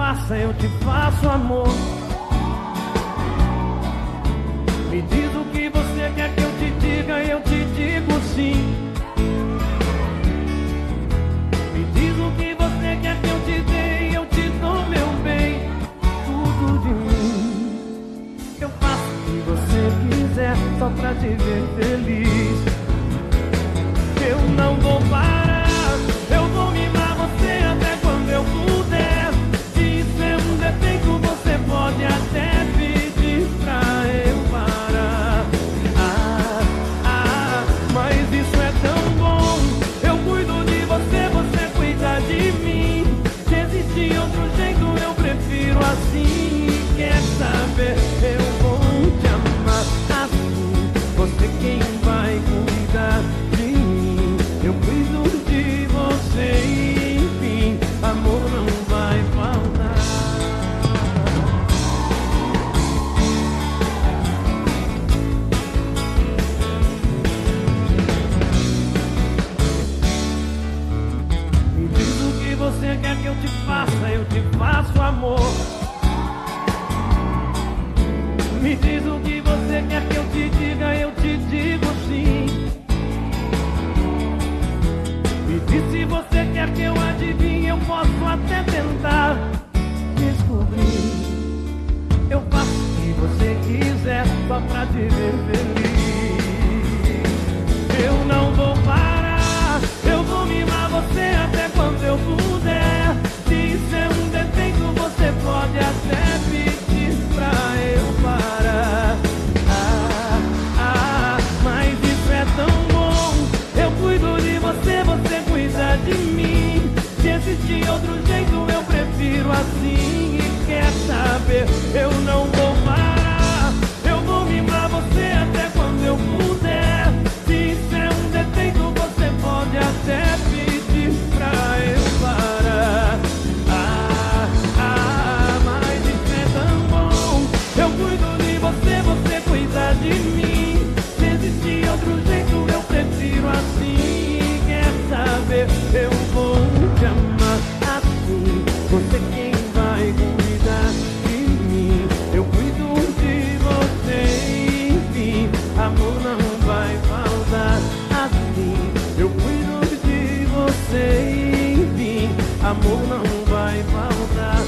faça, eu te faço amor. Me diz o que você quer que eu te diga, eu te digo sim. Me diz o que você quer que eu te dê, eu te dou meu bem. Tudo de mim. Eu faço o que você quiser, só pra te ver feliz. Faça, eu te faço amor. Me diz o que você quer que eu te diga, eu te digo sim. Me diz se você quer que eu adivinhe, eu posso até tentar descobrir. Eu faço o que você quiser, só pra te ver feliz. Eu não vou Eu vou te amar assim. Você quem vai cuidar de mim. Eu cuido de você, enfim. Amor não vai faltar assim. Eu cuido de você, enfim. Amor não vai faltar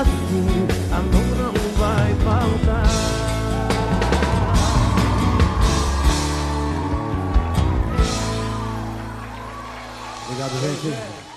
assim. Obrigado, gente.